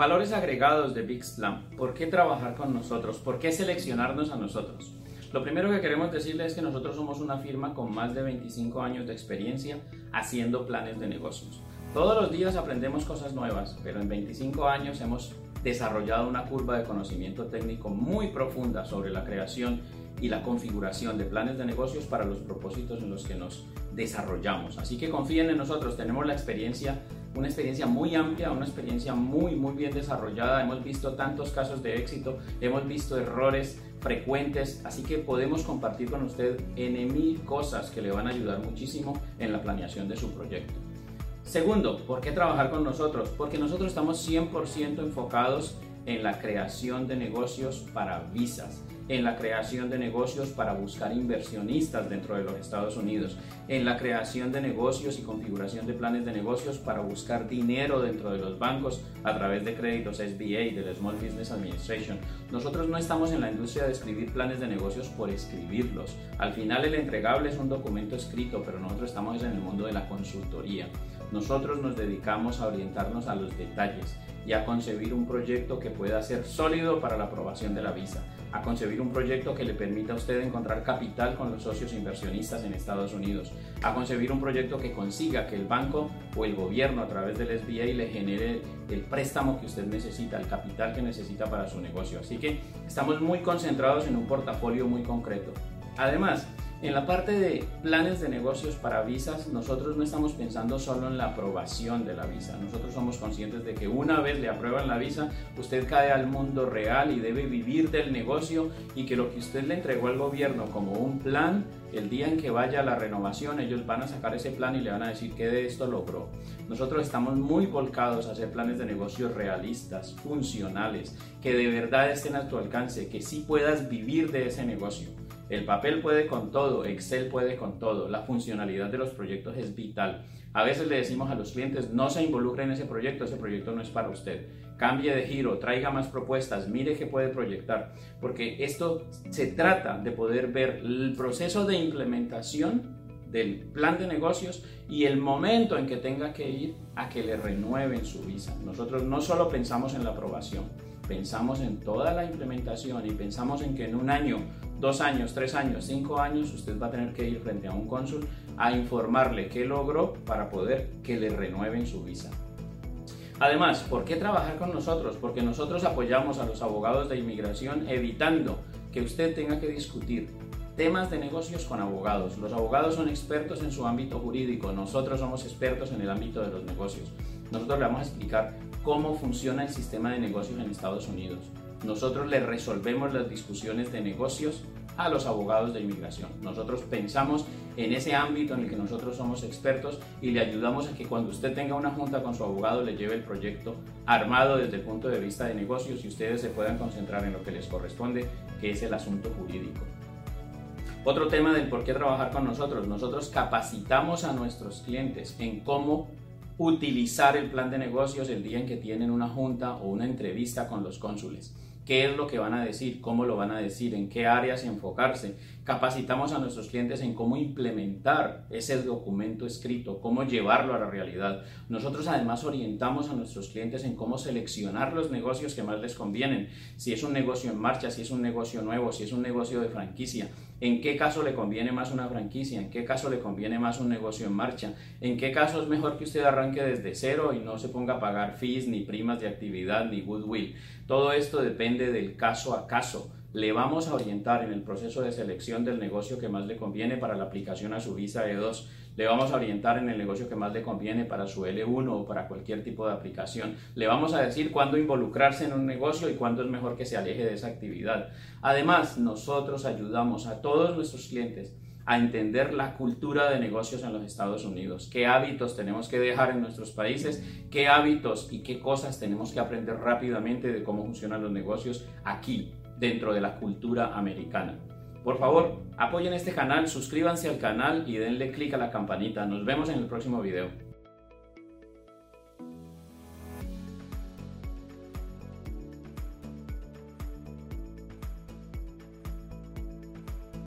Valores agregados de Bixplan. ¿Por qué trabajar con nosotros? ¿Por qué seleccionarnos a nosotros? Lo primero que queremos decirles es que nosotros somos una firma con más de 25 años de experiencia haciendo planes de negocios. Todos los días aprendemos cosas nuevas, pero en 25 años hemos desarrollado una curva de conocimiento técnico muy profunda sobre la creación y la configuración de planes de negocios para los propósitos en los que nos desarrollamos. Así que confíen en nosotros, tenemos la experiencia una experiencia muy amplia, una experiencia muy, muy bien desarrollada. Hemos visto tantos casos de éxito, hemos visto errores frecuentes, así que podemos compartir con usted en mil cosas que le van a ayudar muchísimo en la planeación de su proyecto. Segundo, ¿por qué trabajar con nosotros? Porque nosotros estamos 100% enfocados en la creación de negocios para visas en la creación de negocios para buscar inversionistas dentro de los Estados Unidos, en la creación de negocios y configuración de planes de negocios para buscar dinero dentro de los bancos a través de créditos SBA, del Small Business Administration. Nosotros no estamos en la industria de escribir planes de negocios por escribirlos. Al final el entregable es un documento escrito, pero nosotros estamos en el mundo de la consultoría. Nosotros nos dedicamos a orientarnos a los detalles y a concebir un proyecto que pueda ser sólido para la aprobación de la visa, a concebir un proyecto que le permita a usted encontrar capital con los socios inversionistas en Estados Unidos, a concebir un proyecto que consiga que el banco o el gobierno a través del SBA le genere el préstamo que usted necesita, el capital que necesita para su negocio. Así que estamos muy concentrados en un portafolio muy concreto. Además, en la parte de planes de negocios para visas, nosotros no estamos pensando solo en la aprobación de la visa. Nosotros somos conscientes de que una vez le aprueban la visa, usted cae al mundo real y debe vivir del negocio y que lo que usted le entregó al gobierno como un plan, el día en que vaya la renovación, ellos van a sacar ese plan y le van a decir que de esto logró. Nosotros estamos muy volcados a hacer planes de negocios realistas, funcionales, que de verdad estén a tu alcance, que sí puedas vivir de ese negocio. El papel puede con todo, Excel puede con todo, la funcionalidad de los proyectos es vital. A veces le decimos a los clientes, no se involucre en ese proyecto, ese proyecto no es para usted. Cambie de giro, traiga más propuestas, mire qué puede proyectar, porque esto se trata de poder ver el proceso de implementación del plan de negocios y el momento en que tenga que ir a que le renueven su visa. Nosotros no solo pensamos en la aprobación, pensamos en toda la implementación y pensamos en que en un año, dos años, tres años, cinco años, usted va a tener que ir frente a un cónsul a informarle qué logró para poder que le renueven su visa. Además, ¿por qué trabajar con nosotros? Porque nosotros apoyamos a los abogados de inmigración evitando que usted tenga que discutir temas de negocios con abogados. Los abogados son expertos en su ámbito jurídico, nosotros somos expertos en el ámbito de los negocios. Nosotros le vamos a explicar cómo funciona el sistema de negocios en Estados Unidos. Nosotros le resolvemos las discusiones de negocios a los abogados de inmigración. Nosotros pensamos en ese ámbito en el que nosotros somos expertos y le ayudamos a que cuando usted tenga una junta con su abogado le lleve el proyecto armado desde el punto de vista de negocios y ustedes se puedan concentrar en lo que les corresponde, que es el asunto jurídico. Otro tema del por qué trabajar con nosotros. Nosotros capacitamos a nuestros clientes en cómo utilizar el plan de negocios el día en que tienen una junta o una entrevista con los cónsules qué es lo que van a decir, cómo lo van a decir, en qué áreas enfocarse. Capacitamos a nuestros clientes en cómo implementar ese documento escrito, cómo llevarlo a la realidad. Nosotros además orientamos a nuestros clientes en cómo seleccionar los negocios que más les convienen. Si es un negocio en marcha, si es un negocio nuevo, si es un negocio de franquicia, en qué caso le conviene más una franquicia, en qué caso le conviene más un negocio en marcha, en qué caso es mejor que usted arranque desde cero y no se ponga a pagar fees, ni primas de actividad, ni goodwill. Todo esto depende del caso a caso. Le vamos a orientar en el proceso de selección del negocio que más le conviene para la aplicación a su visa E2. Le vamos a orientar en el negocio que más le conviene para su L1 o para cualquier tipo de aplicación. Le vamos a decir cuándo involucrarse en un negocio y cuándo es mejor que se aleje de esa actividad. Además, nosotros ayudamos a todos nuestros clientes a entender la cultura de negocios en los Estados Unidos, qué hábitos tenemos que dejar en nuestros países, qué hábitos y qué cosas tenemos que aprender rápidamente de cómo funcionan los negocios aquí, dentro de la cultura americana. Por favor, apoyen este canal, suscríbanse al canal y denle click a la campanita. Nos vemos en el próximo video.